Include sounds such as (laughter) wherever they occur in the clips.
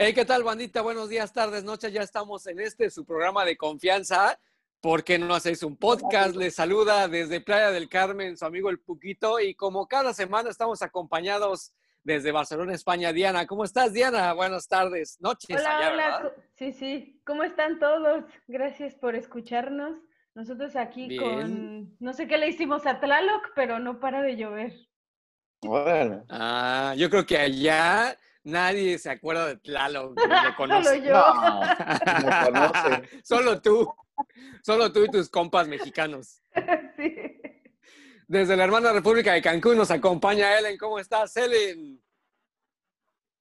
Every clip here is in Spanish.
Hey, ¿qué tal, bandita? Buenos días, tardes, noches. Ya estamos en este, su programa de confianza. ¿Por qué no hacéis un podcast? Les saluda desde Playa del Carmen su amigo El Puquito. Y como cada semana estamos acompañados desde Barcelona, España, Diana. ¿Cómo estás, Diana? Buenas tardes, noches. Hola, hola. Sí, sí. ¿Cómo están todos? Gracias por escucharnos. Nosotros aquí con, no sé qué le hicimos a Tlaloc, pero no para de llover. Bueno. Ah, yo creo que allá nadie se acuerda de Tlaloc, (laughs) lo conoce. Solo yo. (laughs) Solo tú. Solo tú y tus compas mexicanos. (laughs) Sí. Desde la hermana República de Cancún nos acompaña Ellen. ¿Cómo estás, Ellen?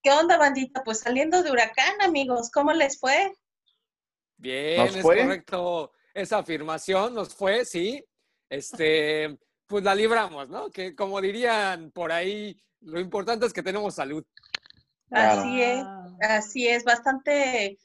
¿Qué onda, bandita? Pues saliendo de huracán, amigos. ¿Cómo les fue? Bien, es correcto esa afirmación, nos fue, sí. Este, pues la libramos, ¿no? Que como dirían por ahí, lo importante es que tenemos salud. Así es, así es, bastante,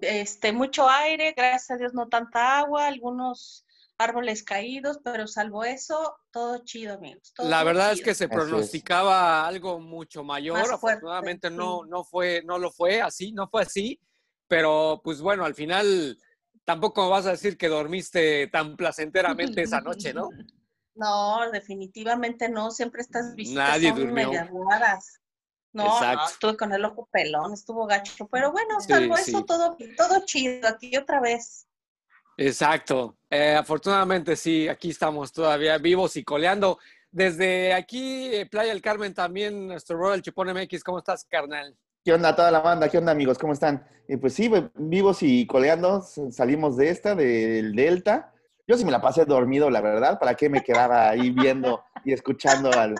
este, mucho aire, gracias a Dios no tanta agua, algunos árboles caídos, pero salvo eso, todo chido, amigos. la verdad es que se pronosticaba algo mucho mayor, afortunadamente no, no fue, no lo fue así, no fue así, pero pues bueno, al final tampoco vas a decir que dormiste tan placenteramente esa noche, ¿no? (laughs) No, definitivamente no. Siempre estás vistas Nadie durmió. No, estuve con el ojo pelón, estuvo gacho. Pero bueno, salvo eso, todo, todo chido. Aquí otra vez. Exacto. Eh, afortunadamente sí, aquí estamos todavía vivos y coleando. Desde aquí, eh, Playa del Carmen, también nuestro Royal Chipón MX. ¿Cómo estás, carnal? ¿Qué onda toda la banda? ¿Qué onda amigos? ¿Cómo están? Eh, pues sí, vivos y coleando, salimos de esta, del Delta. Yo sí me la pasé dormido, la verdad. ¿Para qué me quedaba ahí viendo y escuchando al,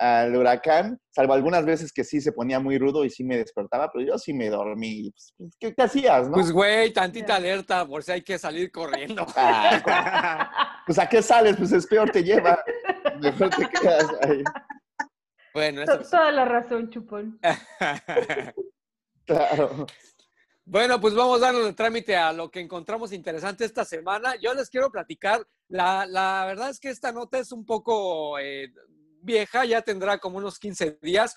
huracán? Salvo algunas veces que sí se ponía muy rudo y sí me despertaba, pero yo sí me dormí. Pues, pues, ¿qué, hacías, no? Pues güey, tantita alerta por si hay que salir corriendo. (laughs) Ah, pues a qué sales, pues es peor te lleva. Mejor te quedas ahí. Bueno, Toda la razón, chupón. (laughs) claro. Bueno, pues vamos a darle el trámite a lo que encontramos interesante esta semana. Yo les quiero platicar, la, la verdad es que esta nota es un poco eh, vieja, ya tendrá como unos 15 días,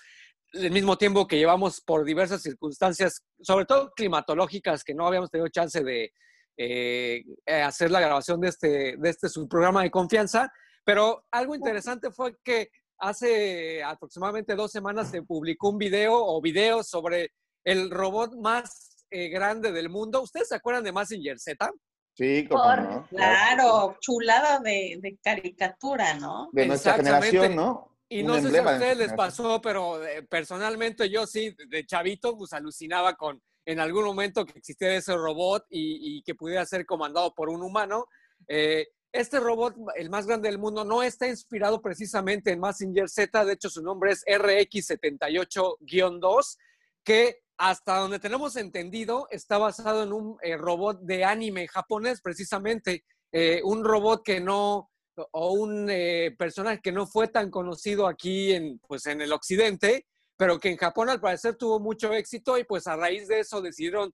el mismo tiempo que llevamos por diversas circunstancias, sobre todo climatológicas, que no habíamos tenido chance de eh, hacer la grabación de este, de este su programa de confianza. Pero algo interesante fue que hace aproximadamente dos semanas se publicó un video o videos sobre el robot más eh, grande del mundo. ¿Ustedes se acuerdan de Massinger Z? Sí, Claro, chulada de, caricatura, ¿no? De nuestra generación, ¿no? Y no sé si a ustedes les pasó, pero eh, personalmente yo sí, de chavito, pues alucinaba con en algún momento que existiera ese robot y, que pudiera ser comandado por un humano. Eh, este robot, el más grande del mundo, no está inspirado precisamente en Massinger Z, de hecho su nombre es RX78-2, que hasta donde tenemos entendido está basado en un eh, robot de anime japonés, precisamente, eh, un robot que no, o un eh, personaje que no fue tan conocido aquí en, pues, en el occidente, pero que en Japón al parecer tuvo mucho éxito y pues a raíz de eso decidieron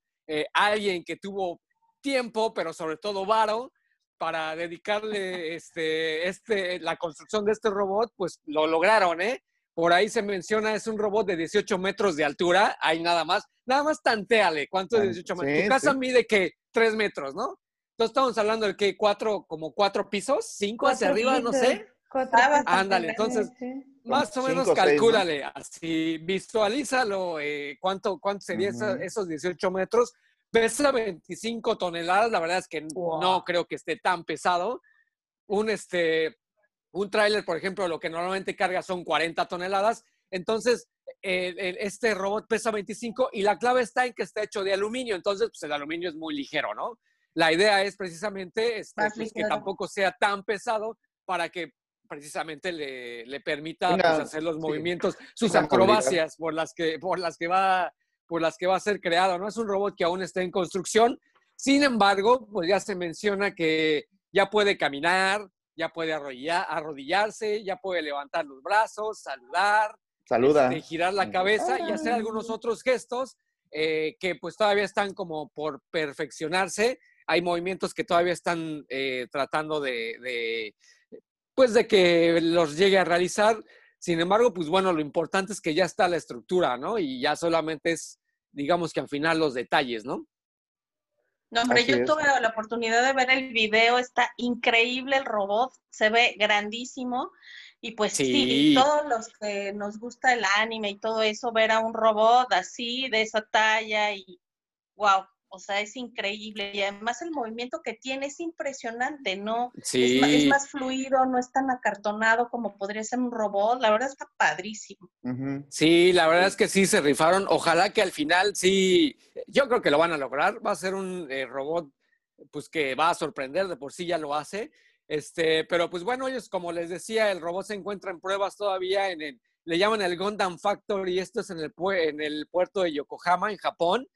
alguien que tuvo tiempo, pero sobre todo varo, para dedicarle este, este, la construcción de este robot, pues lo lograron, ¿eh? Por ahí se menciona, es un robot de 18 metros de altura, hay nada más, nada más tanteale, ¿cuánto es 18 metros? tu casa mide que 3 metros, ¿no? Entonces estamos hablando de que cuatro, como cuatro pisos, cinco hacia arriba, no sé. Ándale, entonces, más o menos calcúlale, así visualízalo, eh, cuánto, cuánto serían esos 18 metros Pesa 25 toneladas, la verdad es que no creo que esté tan pesado. Un, este, un tráiler, por ejemplo, lo que normalmente carga son 40 toneladas. Entonces, este robot pesa 25 y la clave está en que está hecho de aluminio. Entonces, pues el aluminio es muy ligero, ¿no? La idea es precisamente este, pues, que tampoco sea tan pesado para que precisamente le, le permita pues, hacer los movimientos, sus acrobacias por las, que, por las que va por las que va a ser creado, ¿no? Es un robot que aún está en construcción. Sin embargo, pues ya se menciona que ya puede caminar, ya puede arrodillarse, ya puede levantar los brazos, saludar, Saluda. Este, girar la cabeza y hacer algunos otros gestos eh, que pues todavía están como por perfeccionarse. Hay movimientos que todavía están eh, tratando de, de, pues de que los llegue a realizar. Sin embargo, pues bueno, lo importante es que ya está la estructura, ¿no? Y ya solamente es digamos que al final los detalles, ¿no? No, hombre, yo tuve la oportunidad de ver el video, está increíble el robot, se ve grandísimo. Y pues sí. todos los que nos gusta el anime y todo eso, ver a un robot así, de esa talla y wow, o sea, es increíble. Y además el movimiento que tiene es impresionante, ¿no? Sí. Es, más fluido, no es tan acartonado como podría ser un robot. La verdad está padrísimo. Sí, la verdad es que sí se rifaron. Ojalá que al final sí, yo creo que lo van a lograr. Va a ser un eh, robot pues que va a sorprender, de por sí ya lo hace. Este, pero pues bueno, ellos, como les decía, el robot se encuentra en pruebas todavía en el, le llaman el Gundam Factory, esto es en el, en el puerto de Yokohama, en Japón.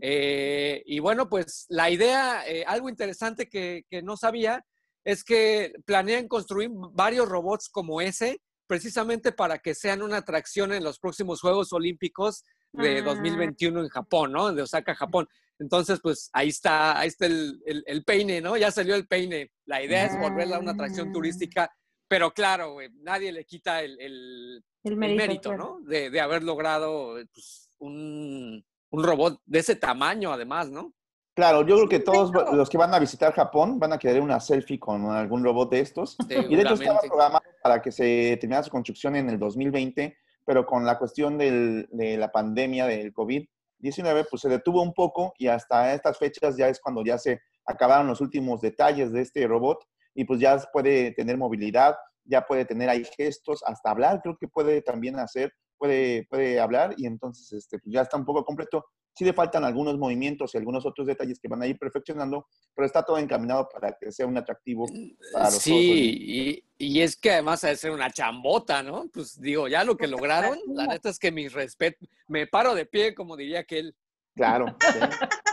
Eh, y bueno, pues la idea, eh, algo interesante que, no sabía, es que planean construir varios robots como ese, precisamente para que sean una atracción en los próximos Juegos Olímpicos de 2021 ah. en Japón, ¿no? De Osaka, Japón. Entonces, pues ahí está, ahí está el, peine, ¿no? Ya salió el peine. La idea es volverla a una atracción ah. turística, pero claro, nadie le quita el, mérito, ¿no? De, haber logrado pues, un, un robot de ese tamaño, además, ¿no? Claro, yo creo que todos los que van a visitar Japón van a querer una selfie con algún robot de estos. Y de hecho estaba programado para que se terminara su construcción en el 2020, pero con la cuestión de la pandemia del COVID-19, pues se detuvo un poco y hasta estas fechas ya es cuando ya se acabaron los últimos detalles de este robot y pues ya puede tener movilidad, ya puede tener ahí gestos, hasta hablar, creo que puede también hacer puede, puede hablar y entonces este, pues, ya está un poco completo. Sí le faltan algunos movimientos y algunos otros detalles que van a ir perfeccionando, pero está todo encaminado para que sea un atractivo para los Sí, y, es que además de ser una chambota, ¿no? Pues digo, ya lo que lograron, la neta es que mi respeto, me paro de pie, como diría aquel. Claro. (laughs)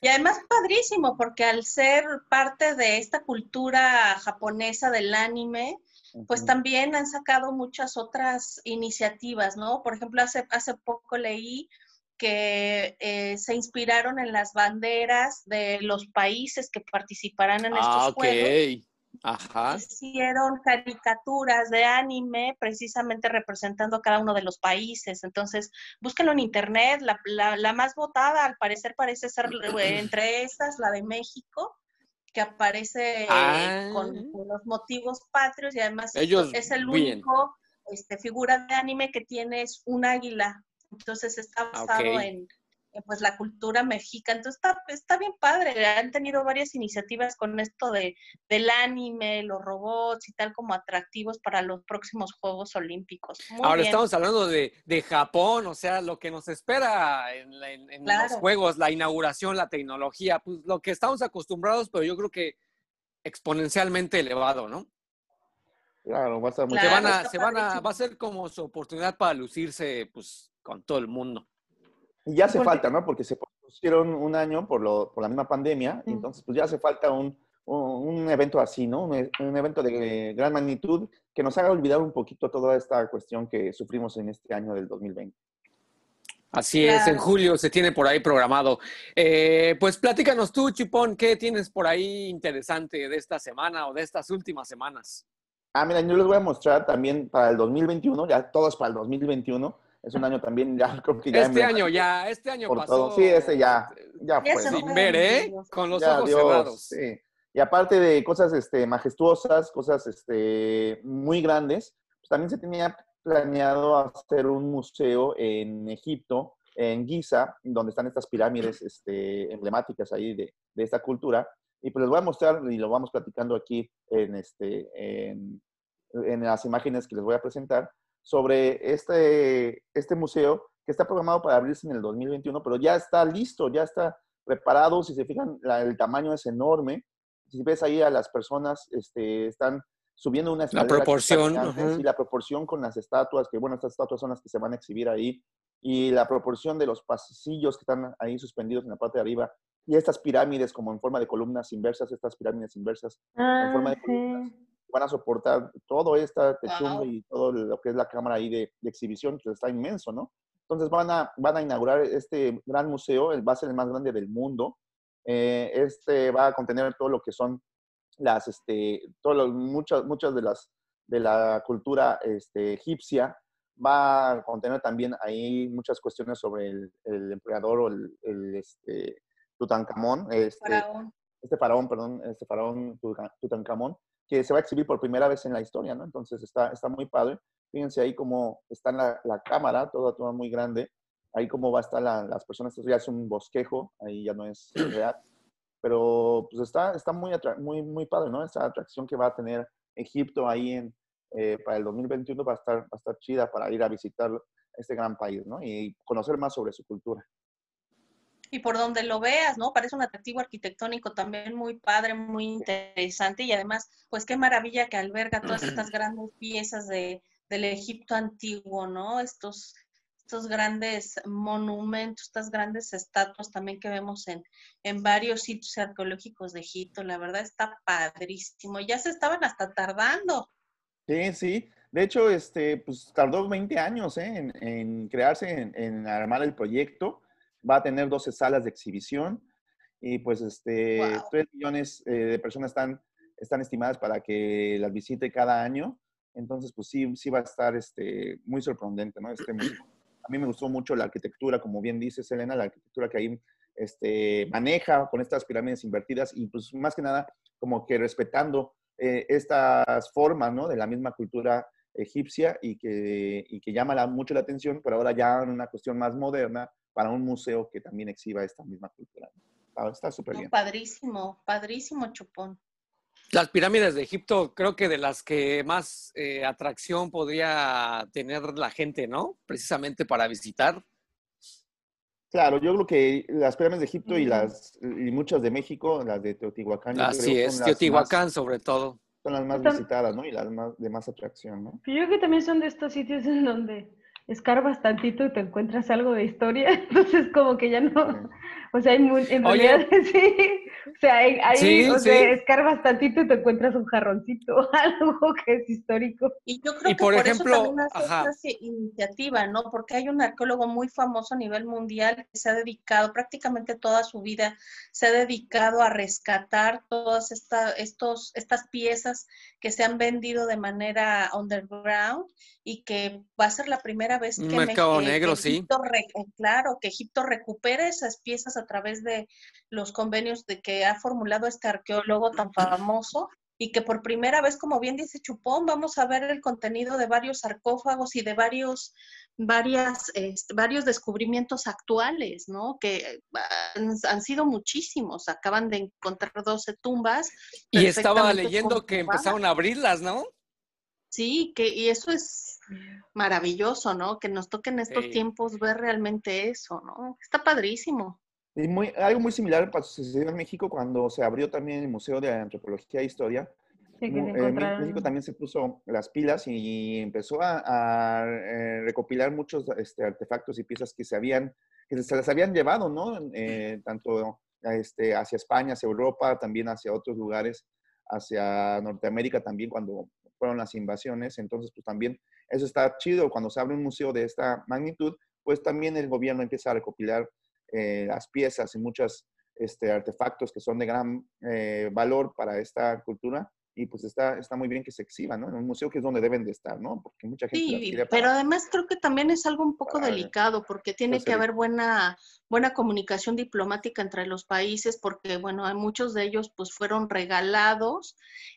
Y además padrísimo, porque al ser parte de esta cultura japonesa del anime, pues también han sacado muchas otras iniciativas, ¿no? Por ejemplo, hace, hace poco leí que eh, se inspiraron en las banderas de los países que participarán en estos ah, juegos. Ajá. Hicieron caricaturas de anime precisamente representando a cada uno de los países. Entonces, búsquenlo en internet. La, la más votada, al parecer, parece ser (clears throat) entre estas, la de México que aparece ah. con, los motivos patrios y además es el único este, figura de anime que tiene es un águila. Entonces está ah, basado en, pues la cultura mexica. Entonces está, está, bien padre. Han tenido varias iniciativas con esto de, del anime, los robots y tal como atractivos para los próximos Juegos Olímpicos. Ahora estamos hablando de, de, Japón, o sea, lo que nos espera en, los Juegos, la inauguración, la tecnología, pues lo que estamos acostumbrados, pero yo creo que exponencialmente elevado, ¿no? Claro, va a ser muy se van a, se van a, va a ser como su oportunidad para lucirse pues con todo el mundo. Y ya hace falta, ¿no? Porque se pusieron un año por, lo, por la misma pandemia, y entonces pues ya hace falta un, un, evento así, ¿no? Un, evento de gran magnitud que nos haga olvidar un poquito toda esta cuestión que sufrimos en este año del 2020. Así es, en julio se tiene por ahí programado. Eh, pues platícanos tú, Chipón, ¿qué tienes por ahí interesante de esta semana o de estas últimas semanas? Ah, mira, yo les voy a mostrar también para el 2021, ya todo es para el 2021 es un año también, ya (laughs) creo que ya. Este año ya, este año pasó. Sí, ese ya, ya fue. Sin ver, ¿eh? Con los ojos cerrados. Sí. Y aparte de cosas este, majestuosas, cosas este, muy grandes, pues también se tenía planeado hacer un museo en Egipto, en Giza, donde están estas pirámides este, emblemáticas ahí de, de, esta cultura. Y pues les voy a mostrar y lo vamos platicando aquí en, este, en, en las imágenes que les voy a presentar sobre este, este museo que está programado para abrirse en el 2021, pero ya está listo, ya está preparado. Si se fijan, el tamaño es enorme. Si ves ahí a las personas, este, están subiendo una escalera. La proporción. y la proporción con las estatuas, que bueno, estas estatuas son las que se van a exhibir ahí. Y la proporción de los pasillos que están ahí suspendidos en la parte de arriba. Y estas pirámides como en forma de columnas inversas, estas pirámides inversas en forma de ah, columnas van a soportar todo esta techumbre y todo lo que es la cámara ahí de, exhibición, que está inmenso, ¿no? Entonces van a, van a inaugurar este gran museo, el va a ser el más grande del mundo. Eh, este va a contener todo lo que son las, este, muchas, muchas de las de la cultura este, egipcia. va a contener también ahí muchas cuestiones sobre el, el emperador o el, el este, Tutankamón, este faraón. este faraón, perdón, este faraón Tutankamón, que se va a exhibir por primera vez en la historia, ¿no? Entonces está, está muy padre. Fíjense ahí cómo está la, la cámara, toda, toda muy grande. Ahí cómo va a estar la, las personas. Esto ya es un bosquejo, ahí ya no es (clears throat) real. Pero pues está, está muy, muy, muy padre, ¿no? Esa atracción que va a tener Egipto ahí en, eh, para el 2021 va a, estar, va a estar chida para ir a visitar este gran país, ¿no? Y conocer más sobre su cultura. Y por donde lo veas, ¿no? Parece un atractivo arquitectónico también muy padre, muy interesante y además, pues qué maravilla que alberga todas estas grandes piezas de, del Egipto antiguo, ¿no? Estos, estos grandes monumentos, estas grandes estatuas también que vemos en, en varios sitios arqueológicos de Egipto. La verdad está padrísimo. Ya se estaban hasta tardando. Sí, sí. De hecho, este, pues tardó 20 años ¿eh? en, crearse, en, armar el proyecto. Va a tener 12 salas de exhibición y pues este, 3 millones eh, de personas están, están estimadas para que las visite cada año. Entonces, pues sí, sí va a estar este, muy sorprendente, ¿no? Este, a mí me gustó mucho la arquitectura, como bien dices, Elena, la arquitectura que ahí este, maneja con estas pirámides invertidas y pues más que nada como que respetando eh, estas formas, ¿no? De la misma cultura egipcia y que, y que llama mucho la atención, pero ahora ya en una cuestión más moderna para un museo que también exhiba esta misma cultura. Está súper bien. Padrísimo, padrísimo, Chupón. Las pirámides de Egipto creo que de las que más eh, atracción podría tener la gente, ¿no? Precisamente para visitar. Claro, yo creo que las pirámides de Egipto y las y muchas de México, las de Teotihuacán. Así es, Teotihuacán sobre todo. Son las más visitadas, ¿no? Y las más de más atracción, ¿no? Yo creo que también son de estos sitios en donde escarbas tantito y te encuentras algo de historia, (laughs) entonces como que ya no, o sea, hay muy, en realidad (laughs) sí, o sea, ahí, o sea, escarbas tantito y te encuentras un jarroncito, (laughs) algo que es histórico. Y yo creo que por, ejemplo, eso también hace iniciativa, ¿no? Porque hay un arqueólogo muy famoso a nivel mundial que se ha dedicado, prácticamente toda su vida, se ha dedicado a rescatar todas esta, estos, estas piezas que se han vendido de manera underground y que va a ser la primera vez que, mercado negro, Egipto, claro, que Egipto recupere esas piezas a través de los convenios de que ha formulado este arqueólogo tan famoso y que por primera vez, como bien dice Chupón, vamos a ver el contenido de varios sarcófagos y de varios, varias, este, varios descubrimientos actuales, ¿no? Que han, sido muchísimos. Acaban de encontrar 12 tumbas. Y estaba leyendo que empezaron a abrirlas, ¿no? Sí, que, y eso es maravilloso, ¿no? Que nos toquen estos tiempos ver realmente eso, ¿no? Está padrísimo. Y muy, algo muy similar sucedió en México cuando se abrió también el Museo de Antropología e Historia. Sí, que en México también se puso las pilas y empezó a, eh, recopilar muchos este, artefactos y piezas que se habían, que se las habían llevado, ¿no? Eh, tanto este, hacia España, hacia Europa, también hacia otros lugares, hacia Norteamérica también cuando fueron las invasiones. Entonces, pues también eso está chido. Cuando se abre un museo de esta magnitud, pues también el gobierno empieza a recopilar eh, las piezas y muchos este, artefactos que son de gran eh, valor para esta cultura y pues está, está muy bien que se exhiban, ¿no? En un museo que es donde deben de estar, ¿no? Porque mucha gente... Sí, pero además creo que también es algo un poco delicado porque tiene que haber buena, buena comunicación diplomática entre los países porque, bueno, muchos de ellos pues fueron regalados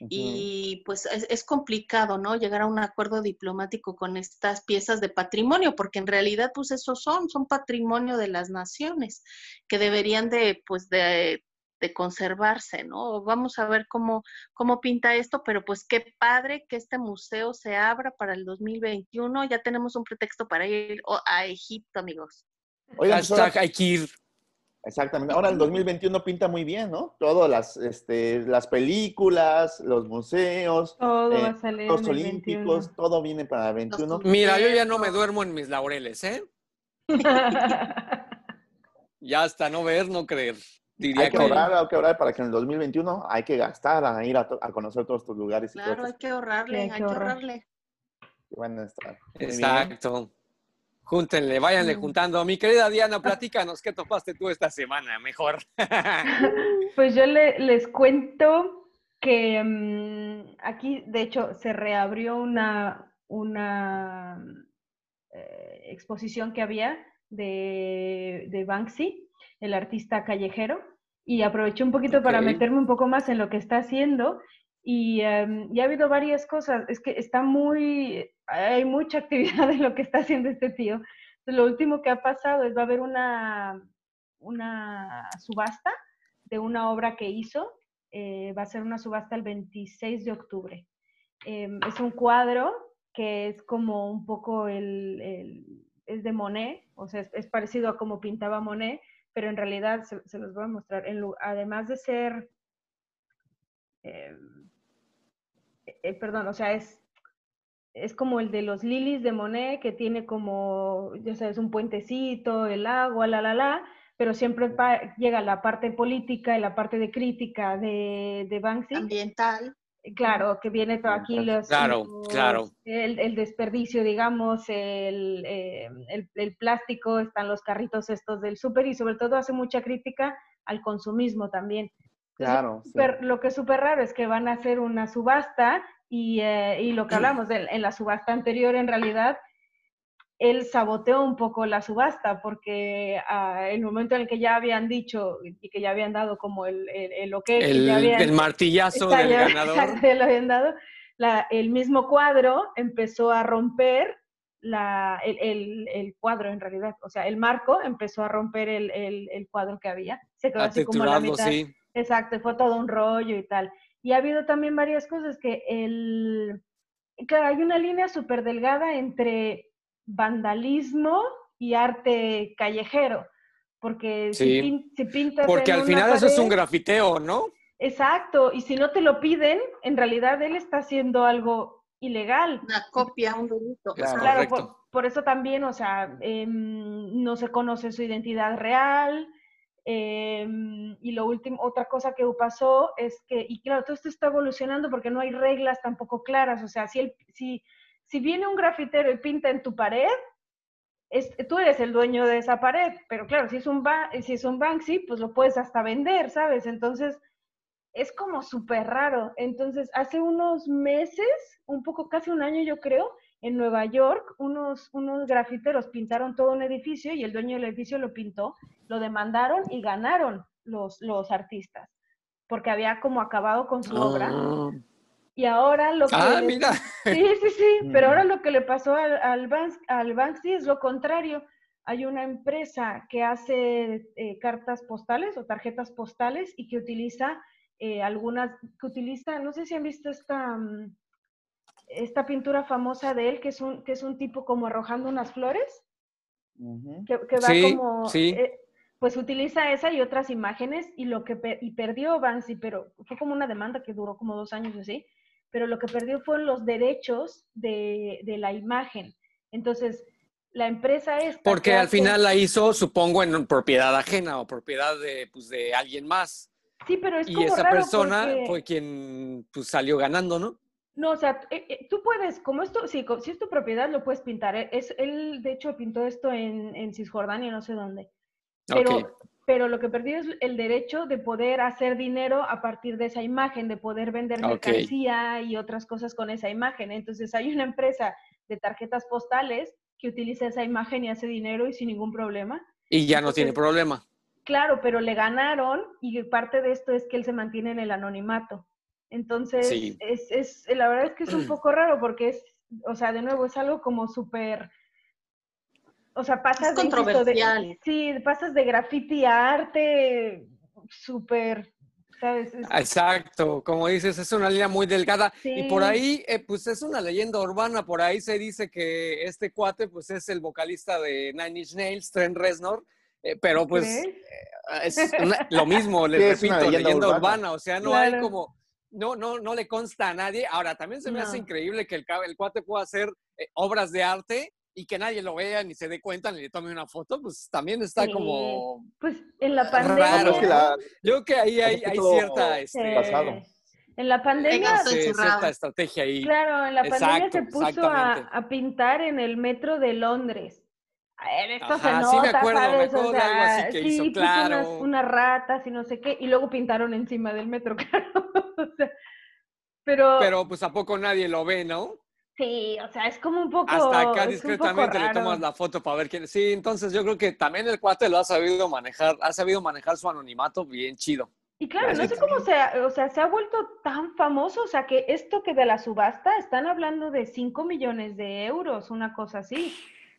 y pues es, es, complicado, ¿no? Llegar a un acuerdo diplomático con estas piezas de patrimonio porque en realidad pues esos son, son patrimonio de las naciones que deberían de, pues de de conservarse, ¿no? Vamos a ver cómo, cómo pinta esto, pero pues qué padre que este museo se abra para el 2021. Ya tenemos un pretexto para ir a Egipto, amigos. Oigan, pues hay que ir. Exactamente. Ahora el 2021 pinta muy bien, ¿no? Todas las, este, las películas, los museos, eh, los olímpicos, todo viene para el 21. Mira, yo ya no me duermo en mis laureles, ¿eh? (laughs) ya hasta no ver, no creer hay que, ahorrar, hay que ahorrar para que en el 2021 hay que gastar, a ir a, conocer todos estos lugares. Claro, hay que ahorrarle, hay, que ahorrarle. Bueno, está. Exacto. Júntenle, váyanle mm. juntando. Mi querida Diana, platícanos qué topaste tú esta semana, mejor. (laughs) pues yo les cuento que mm, aquí, de hecho, se reabrió una, una eh, exposición que había de, de, Banksy, el artista callejero, y aproveché un poquito para meterme un poco más en lo que está haciendo. Y, y, ha habido varias cosas, es que está muy, hay mucha (laughs) actividad en lo que está haciendo este tío. lo último que ha pasado es va a haber una, una subasta de una obra que hizo, eh, va a ser una subasta el 26 de octubre. Em, es un cuadro que es como un poco el, es de Monet, o sea, es, parecido a como pintaba Monet, pero en realidad se, los voy a mostrar. además de ser, em, eh, perdón, o sea, es, es como el de los lilies de Monet, que tiene como, ya sabes, un puentecito, el agua, la, la, la, pero siempre llega la parte política y la parte de crítica de, de Banksy. Ambiental. Claro, que viene todo aquí los, claro, claro. El, desperdicio, digamos, el, eh, el, el, plástico, están los carritos estos del súper y sobre todo hace mucha crítica al consumismo también. Claro. Lo que es súper raro es que van a hacer una subasta y, eh, y lo que hablamos de, en la subasta anterior en realidad él saboteó un poco la subasta porque uh, el momento en el que ya habían dicho y que ya habían dado como el, el, el ok, el, martillazo del ganador. (laughs) lo habían dado, la, el mismo cuadro empezó a romper la, el, el, cuadro en realidad, o sea, el marco empezó a romper el, el cuadro que había, se quedó así como la mitad. Sí. Exacto, fue todo un rollo y tal. Y ha habido también varias cosas que el... Claro, hay una línea súper delgada entre vandalismo y arte callejero, porque si, pintas... Porque al final eso es un grafiteo, ¿no? Exacto, y si no te lo piden, en realidad él está haciendo algo ilegal. Una copia, un delito. Claro, por, eso también, o sea, em, no se conoce su identidad real. Em, y lo último, otra cosa que pasó es que, y claro, todo esto está evolucionando porque no hay reglas tampoco claras. O sea, si, el, si si viene un grafitero y pinta en tu pared, tú eres el dueño de esa pared, pero claro, si es, un si es un Banksy, pues lo puedes hasta vender, ¿sabes? Entonces, es como súper raro. Entonces, hace unos meses, un poco, casi un año yo creo, en Nueva York, unos, unos grafiteros pintaron todo un edificio y el dueño del edificio lo pintó, lo demandaron y ganaron los, los artistas, porque había como acabado con su obra. Ah. Y ahora lo que... Ah, mira. Sí, sí, sí, (laughs) pero ahora lo que le pasó al, al, al Banksy es lo contrario. Hay una empresa que hace eh, cartas postales o tarjetas postales y que utiliza eh, algunas, que utiliza, no sé si han visto esta, mm, esta pintura famosa de él, que es un, que es un tipo como arrojando unas flores, que, va como... Sí. Eh, pues utiliza esa y otras imágenes y lo que y perdió Banksy, pero fue como una demanda que duró como dos años así, pero lo que perdió fueron los derechos de, la imagen. Entonces, la empresa es... Porque al final la hizo, supongo, en propiedad ajena o propiedad de, pues, de alguien más. Sí, pero es y esa persona fue quien pues, salió ganando, ¿no? No, o sea, eh, eh, tú puedes, como esto, sí, si es tu propiedad, lo puedes pintar. ¿eh? Es, él, de hecho, pintó esto en, en Cisjordania, no sé dónde. Pero, pero lo que perdió es el derecho de poder hacer dinero a partir de esa imagen, de poder vender mercancía y otras cosas con esa imagen. Entonces hay una empresa de tarjetas postales que utiliza esa imagen y hace dinero y sin ningún problema. Y ya no tiene problema. Claro, pero le ganaron y parte de esto es que él se mantiene en el anonimato. Entonces, es, es, la verdad es que es un (clears throat) poco raro porque es, o sea, de nuevo, es algo como súper o sea, pasas de, sí, pasas de graffiti a arte súper, ¿sabes? Exacto, como dices, es una línea muy delgada. Y por ahí, eh, pues es una leyenda urbana, por ahí se dice que este cuate, pues es el vocalista de Nine Inch Nails, Trent Reznor, eh, pero pues eh, es lo mismo, les (laughs) repito, leyenda, urbana. o sea, no hay como... No, no, no le consta a nadie. Ahora, también se me hace increíble que el, el cuate pueda hacer obras de arte y que nadie lo vea ni se dé cuenta ni le tome una foto, pues también está como... Pues en la pandemia... Yo creo que ahí hay, cierta... Este, en la pandemia... cierta estrategia ahí. Claro, en la pandemia se puso a, pintar en el metro de Londres. Se nota, sí me acuerdo, Me acuerdo de algo así que hizo, claro. Unas, unas, ratas y no sé qué, y luego pintaron encima del metro, (laughs) claro. pero... Pero pues a poco nadie lo ve, ¿no? Sí, o sea, es como un poco. Hasta acá discretamente le tomas la foto para ver quién. Sí, entonces yo creo que también el cuate lo ha sabido manejar, ha sabido manejar su anonimato bien chido. Y claro, no sé cómo se, o sea, se ha vuelto tan famoso, o sea, que esto que de la subasta están hablando de 5 millones de euros, una cosa así.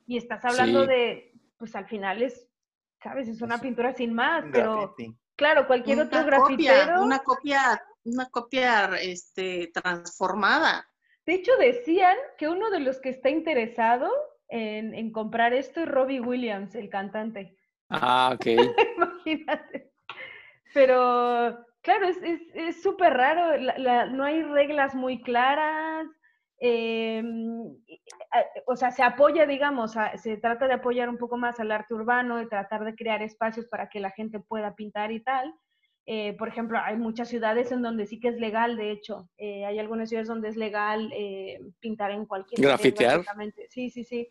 Y estás hablando de, pues al final es, sabes, es una pintura sin más, pero claro, cualquier otro grafitero. Una copia, una copia este, transformada. De hecho, decían que uno de los que está interesado en, comprar esto es Robbie Williams, el cantante. Ah, ok. (laughs) Imagínate. Pero, claro, es súper es, raro, no hay reglas muy claras. Em, o sea, se apoya, digamos, se trata de apoyar un poco más al arte urbano, de tratar de crear espacios para que la gente pueda pintar y tal, eh, por ejemplo, hay muchas ciudades en donde sí que es legal, de hecho. Eh, hay algunas ciudades donde es legal eh, pintar en cualquier Grafitear. Sí, sí, sí.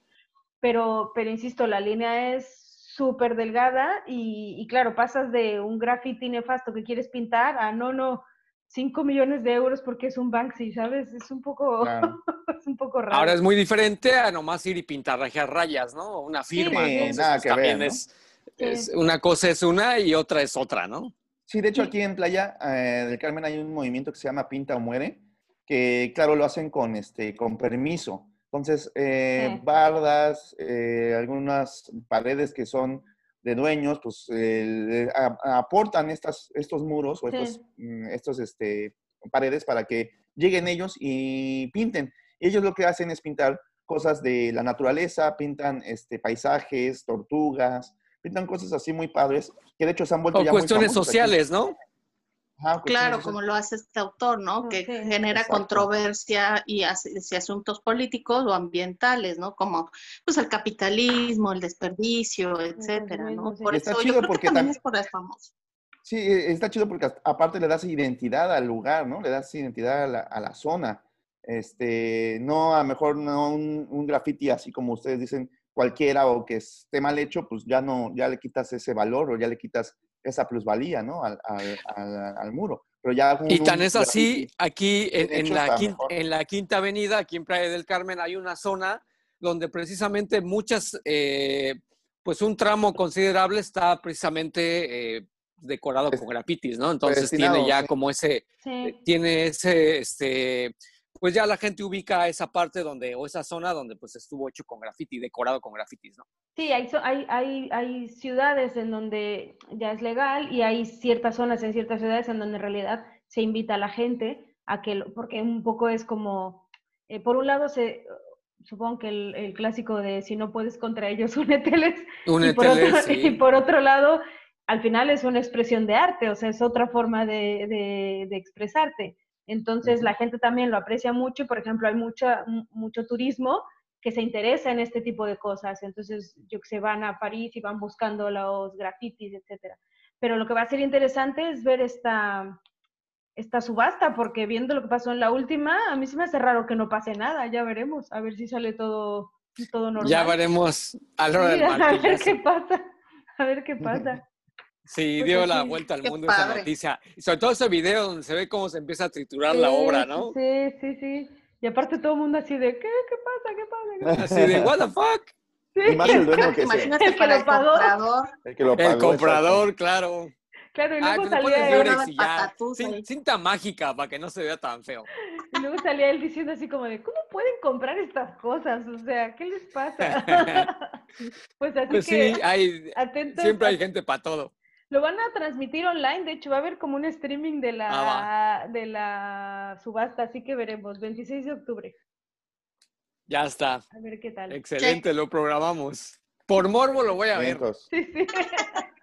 Pero, pero insisto, la línea es súper delgada y, claro, pasas de un graffiti nefasto que quieres pintar a no, no, 5 millones de euros porque es un Banksy, ¿sabes? Es un poco, (laughs) es un poco raro. Ahora es muy diferente a nomás ir y pintar rayas, ¿no? Una firma. nada que ver, es, una cosa es una y otra es otra, ¿no? Sí, de hecho aquí en Playa eh, del Carmen hay un movimiento que se llama Pinta o Muere, que claro, lo hacen con, este, con permiso. Entonces, eh, bardas, eh, algunas paredes que son de dueños, pues aportan estas, estos muros o estos, mm, estos este, paredes para que lleguen ellos y pinten. Ellos lo que hacen es pintar cosas de la naturaleza, pintan este, paisajes, tortugas, pintan cosas así muy padres, que de hecho se han vuelto o cuestiones sociales, ¿no? claro, como lo hace este autor, ¿no? Que genera controversia y hace, asuntos políticos o ambientales, ¿no? Como pues el capitalismo, el desperdicio, etcétera, ¿no? Por eso yo creo que también es por eso famoso. Sí, e, está chido porque aparte le das identidad al lugar, ¿no? Le das identidad a la, zona. Este, no, a lo mejor no un, un graffiti así como ustedes dicen, cualquiera o que esté mal hecho, pues ya no, ya le quitas ese valor o ya le quitas esa plusvalía, ¿no? Al, al, muro. Pero ya y tan es así, aquí en, la quinta, en, la quinta, Avenida, aquí en Playa del Carmen, hay una zona donde precisamente muchas, eh, pues un tramo considerable está precisamente eh, decorado con grafitis, ¿no? Entonces tiene ya como ese, tiene ese, este, pues ya la gente ubica esa parte donde, o esa zona donde pues estuvo hecho con graffiti, decorado con grafitis, ¿no? Sí, hay, hay, hay, hay ciudades en donde ya es legal y hay ciertas zonas en ciertas ciudades en donde en realidad se invita a la gente a que, porque un poco es como, eh, por un lado se, supongo que el, clásico de si no puedes contra ellos, úneteles. (laughs) úneteles y, por otro, y por otro lado, al final es una expresión de arte, o sea, es otra forma de, de, de expresarte. Entonces la gente también lo aprecia mucho y, por ejemplo, hay mucho, mucho turismo que se interesa en este tipo de cosas. Entonces, yo que sé, van a París y van buscando los grafitis, etcétera. Pero lo que va a ser interesante es ver esta, esta subasta, porque viendo lo que pasó en la última, a mí se me hace raro que no pase nada. Ya veremos, a ver si sale todo, todo normal. Ya veremos a, (laughs) a ver qué pasa. A ver qué pasa. Sí, pues dio la vuelta al mundo esa noticia. Y sobre todo ese video donde se ve cómo se empieza a triturar la obra, ¿no? Sí, sí, sí. Y aparte todo el mundo así de, ¿qué? ¿Qué pasa? ¿Qué pasa? Así de, ¿what the fuck? Sí. Y más el dueño que Imagínate el que lo pagó. Comprador. El que lo pagó. El comprador, claro. Claro, y ah, luego salía él. cinta mágica para que no se vea tan feo. Y luego salía él diciendo así como de, ¿cómo pueden comprar estas cosas? O sea, ¿qué les pasa? (laughs) (laughs) pues así pues que, sí, hay, siempre hay gente para todo. Lo van a transmitir online, de hecho va a haber como un streaming de la, ah, de la subasta, así que veremos, 26 de octubre. Ya está. A ver qué tal. Excelente, lo programamos. Por morbo lo voy a ver. Sí, sí. (laughs)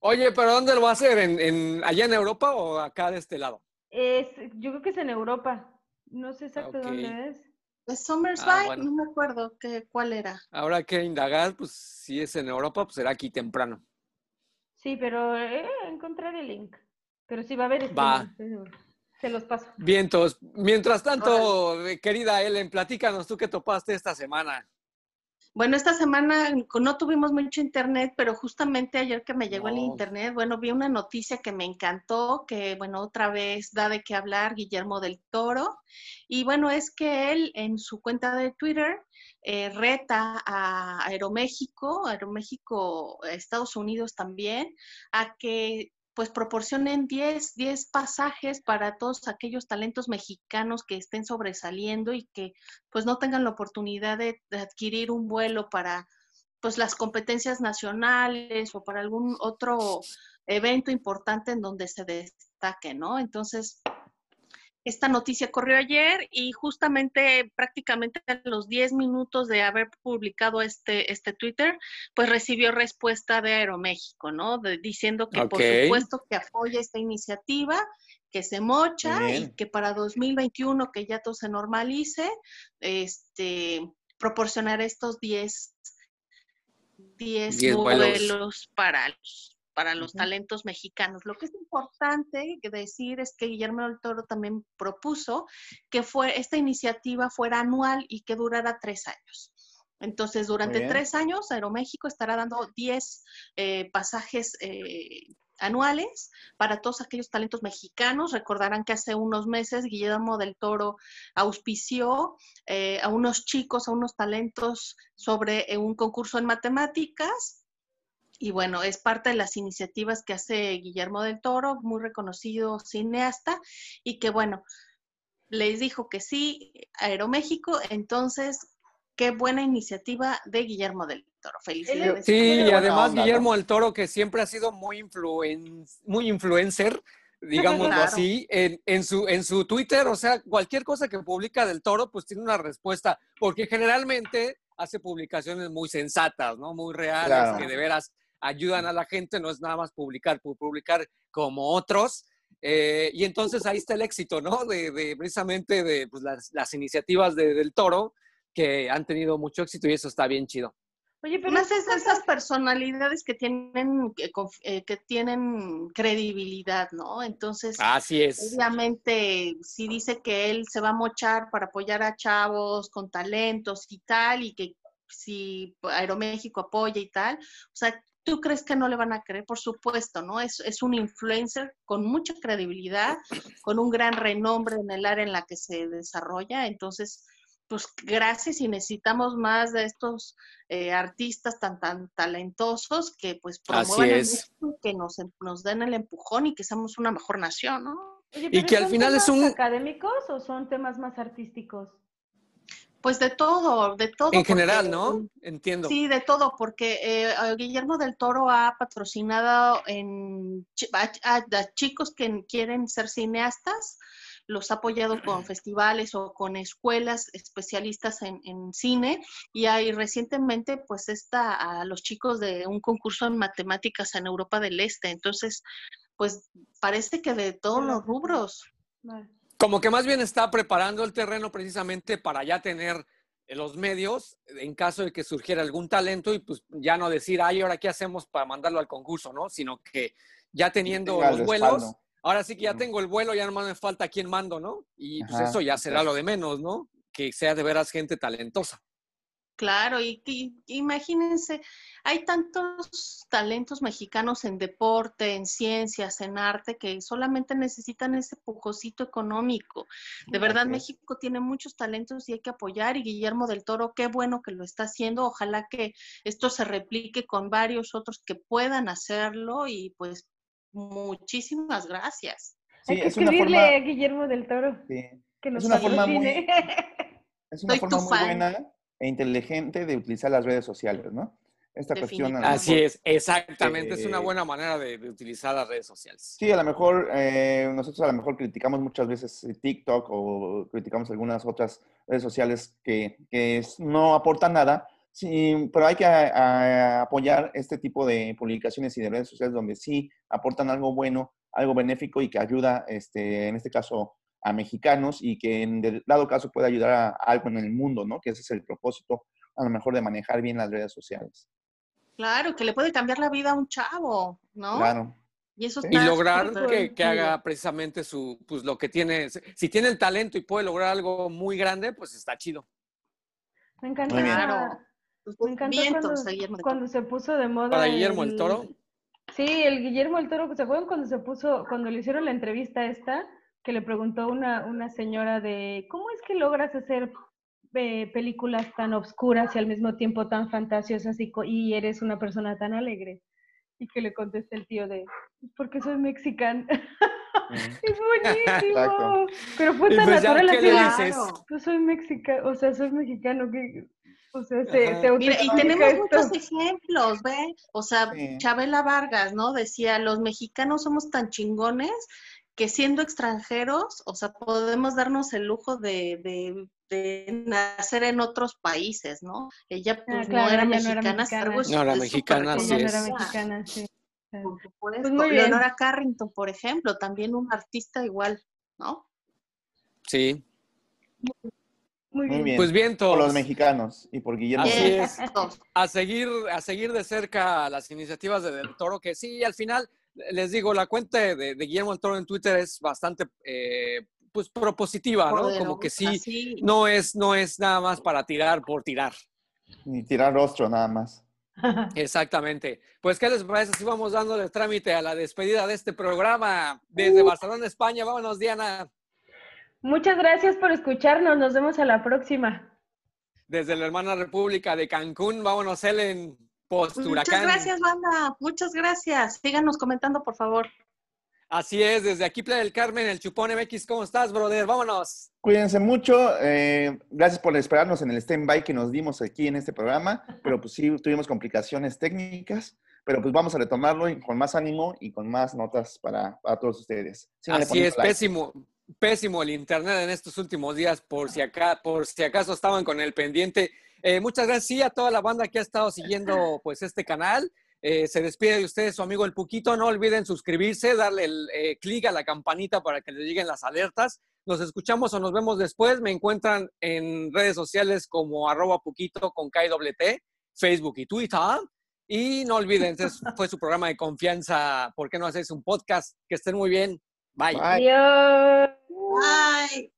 Oye, pero ¿dónde lo va a hacer? ¿En, allá en Europa o acá de este lado? Es, yo creo que es en Europa. No sé exactamente dónde es. ¿Es Somersby? Ah, no me acuerdo qué, cuál era. Ahora que indagar, pues si es en Europa, pues será aquí temprano. Sí, pero eh, encontraré el link. Pero sí va a haber. Va. Se los paso. Vientos. Mientras tanto, eh, querida Ellen, platícanos tú qué topaste esta semana. Bueno, esta semana no tuvimos mucho internet, pero justamente ayer que me llegó el internet, bueno, vi una noticia que me encantó, que bueno, otra vez da de qué hablar Guillermo del Toro. Y bueno, es que él en su cuenta de Twitter eh, reta a Aeroméxico, Aeroméxico, Estados Unidos también, a que pues proporcionen 10, 10 pasajes para todos aquellos talentos mexicanos que estén sobresaliendo y que pues no tengan la oportunidad de, adquirir un vuelo para pues las competencias nacionales o para algún otro evento importante en donde se destaque, ¿no? Entonces, esta noticia corrió ayer y justamente prácticamente a los 10 minutos de haber publicado este, este Twitter, pues recibió respuesta de Aeroméxico, ¿no? diciendo que por supuesto que apoya esta iniciativa, que se mocha y que para 2021 que ya todo se normalice, este, proporcionar estos 10, 10, vuelos. para los para los talentos mexicanos. Lo que es importante decir es que Guillermo del Toro también propuso que fue, esta iniciativa fuera anual y que durara tres años. Entonces, durante tres años, Aeroméxico estará dando 10 eh, pasajes eh, anuales para todos aquellos talentos mexicanos. Recordarán que hace unos meses Guillermo del Toro auspició eh, a unos chicos, a unos talentos sobre un concurso en matemáticas y bueno, es parte de las iniciativas que hace Guillermo del Toro, muy reconocido cineasta, y que bueno, les dijo que sí, Aeroméxico, entonces, qué buena iniciativa de Guillermo del Toro. Felicidades. Sí, y además Guillermo del Toro, que siempre ha sido muy, influen muy influencer, digámoslo así, en, en, su, en su Twitter, o sea, cualquier cosa que publica del Toro, pues tiene una respuesta, porque generalmente hace publicaciones muy sensatas, ¿no? Muy reales, que de veras ayudan a la gente, no es nada más publicar, publicar como otros. Eh, y entonces ahí está el éxito, ¿no? De, precisamente de pues, las, iniciativas del toro que han tenido mucho éxito y eso está bien chido. Oye, pero más es esas personalidades que tienen que, eh, que, tienen credibilidad, ¿no? Entonces, así es. Obviamente, si dice que él se va a mochar para apoyar a chavos con talentos y tal, y que si Aeroméxico apoya y tal, o sea, ¿Tú crees que no le van a creer? Por supuesto, ¿no? Es, es un influencer con mucha credibilidad, con un gran renombre en el área en la que se desarrolla. Entonces, pues gracias y necesitamos más de estos eh, artistas tan tan talentosos que pues promuevan el que nos, nos den el empujón y que seamos una mejor nación, ¿no? y que al final es un académicos o son temas más artísticos? Pues de todo, de todo. En general, ¿no? Entiendo. Sí, de todo, porque eh, Guillermo del Toro ha patrocinado en, a, chicos que quieren ser cineastas, los ha apoyado con festivales o con escuelas especialistas en, cine y hay recientemente pues está a los chicos de un concurso en matemáticas en Europa del Este. Entonces, pues parece que de todos los rubros. Como que más bien está preparando el terreno precisamente para ya tener los medios en caso de que surgiera algún talento y pues ya no decir, ay, ahora qué hacemos para mandarlo al concurso, ¿no? Sino que ya teniendo los vuelos, ahora sí que ya tengo el vuelo, ya no me falta quién mando, ¿no? Y pues eso ya será lo de menos, ¿no? Que sea de veras gente talentosa. Claro, y, imagínense, hay tantos talentos mexicanos en deporte, en ciencias, en arte, que solamente necesitan ese pujocito económico. De verdad, México tiene muchos talentos y hay que apoyar. Y Guillermo del Toro, qué bueno que lo está haciendo. Ojalá que esto se replique con varios otros que puedan hacerlo. Y pues, muchísimas gracias. hay que escribirle a Guillermo del Toro. Que nos es una forma muy, (laughs) es una forma muy buena e inteligente de utilizar las redes sociales, ¿no? Esta cuestión. Así es, exactamente, es una eh, buena manera de, utilizar las redes sociales. Sí, a lo mejor eh, nosotros a lo mejor criticamos muchas veces eh, TikTok o criticamos algunas otras redes sociales que, que no aportan nada, sí, pero hay que apoyar este tipo de publicaciones y de redes sociales donde sí aportan algo bueno, algo benéfico y que ayuda, este, en este caso, a mexicanos y que en dado caso pueda ayudar a, algo en el mundo, ¿no? Que ese es el propósito, a lo mejor, de manejar bien las redes sociales. Claro, que le puede cambiar la vida a un chavo, ¿no? Claro. Y, eso y lograr que, que, haga precisamente su, pues lo que tiene, si tiene el talento y puede lograr algo muy grande, pues está chido. Me encanta Me encantó cuando, se puso de moda. ¿Para Guillermo el, Toro? Sí, el Guillermo el Toro, ¿se acuerdan cuando se puso, cuando le hicieron la entrevista esta, que le preguntó una, una señora de cómo es que logras hacer eh, películas tan obscuras y al mismo tiempo tan fantasiosas y, y eres una persona tan alegre? Y que le conteste el tío de, porque soy mexicano. (laughs) es buenísimo. Pero fue tan pues natural así. Yo soy mexicano, o sea, soy mexicano. que o sea, se, se Mira, y tenemos muchos ejemplos, ¿ve? O sea, Chabela Vargas, ¿no? Decía, los mexicanos somos tan chingones que siendo extranjeros, o sea, podemos darnos el lujo de, de, de nacer en otros países, ¿no? Ella ah, pues no, era mexicana, no era mexicana, sí. No era mexicana, sí. Por supuesto. Pues Leonora Carrington, por ejemplo, también un artista igual, ¿no? Sí. Muy bien. Pues bien, todos. Por los mexicanos y por Guillermo. Así es. A seguir, a seguir de cerca las iniciativas de Del Toro, que sí, al final, les digo, la cuenta de, Guillermo del Toro en Twitter es bastante eh, pues propositiva, ¿no? Como que sí, no es, no es nada más para tirar por tirar. Ni tirar rostro nada más. (laughs) Exactamente. Pues, ¿qué les parece si vamos dándole trámite a la despedida de este programa desde uh. Barcelona, España? Vámonos, Diana. Muchas gracias por escucharnos. Nos vemos a la próxima. Desde la hermana República de Cancún, vámonos, Ellen, post Muchas gracias, banda. Muchas gracias. Síganos comentando, por favor. Así es, desde aquí Playa del Carmen, el Chupón MX, ¿cómo estás, brother? Vámonos. Cuídense mucho. Eh, gracias por esperarnos en el stand-by que nos dimos aquí en este programa, pero pues sí, tuvimos complicaciones técnicas, pero pues vamos a retomarlo con más ánimo y con más notas para, todos ustedes. Así es, pésimo pésimo el internet en estos últimos días, por si, acá, por si acaso estaban con el pendiente. Eh, muchas gracias a toda la banda que ha estado siguiendo pues este canal. Eh, se despide de ustedes su amigo El Puquito. No olviden suscribirse, darle el eh, clic a la campanita para que les lleguen las alertas. Nos escuchamos o nos vemos después. Me encuentran en redes sociales como arroba Puquito con KWT, Facebook y Twitter. Y no olviden, este fue su programa de confianza. ¿Por qué no hacéis un podcast? Que estén muy bien. Bye. Bye. Bye.